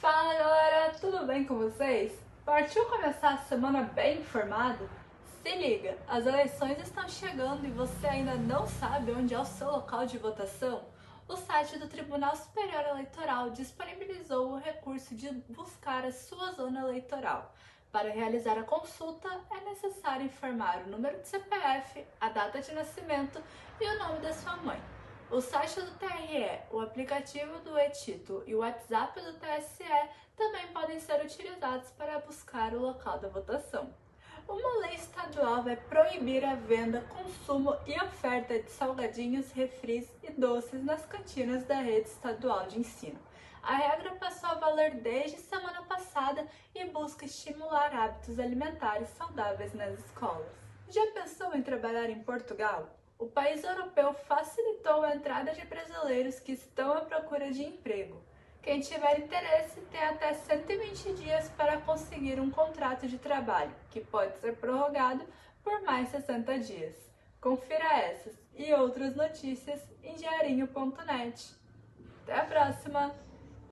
Fala galera, tudo bem com vocês? Partiu começar a semana bem informado? Se liga, as eleições estão chegando e você ainda não sabe onde é o seu local de votação? O site do Tribunal Superior Eleitoral disponibilizou o recurso de buscar a sua zona eleitoral. Para realizar a consulta, é necessário informar o número de CPF, a data de nascimento e o nome da sua mãe. O site do TRE, o aplicativo do e-título e o WhatsApp do TSE também podem ser utilizados para buscar o local da votação. Uma lei estadual vai proibir a venda, consumo e oferta de salgadinhos, refris e doces nas cantinas da rede estadual de ensino. A regra passou a valer desde semana passada e busca estimular hábitos alimentares saudáveis nas escolas. Já pensou em trabalhar em Portugal? O país europeu facilitou a entrada de brasileiros que estão à procura de emprego. Quem tiver interesse tem até 120 dias para conseguir um contrato de trabalho, que pode ser prorrogado por mais 60 dias. Confira essas e outras notícias em diarinho.net. Até a próxima!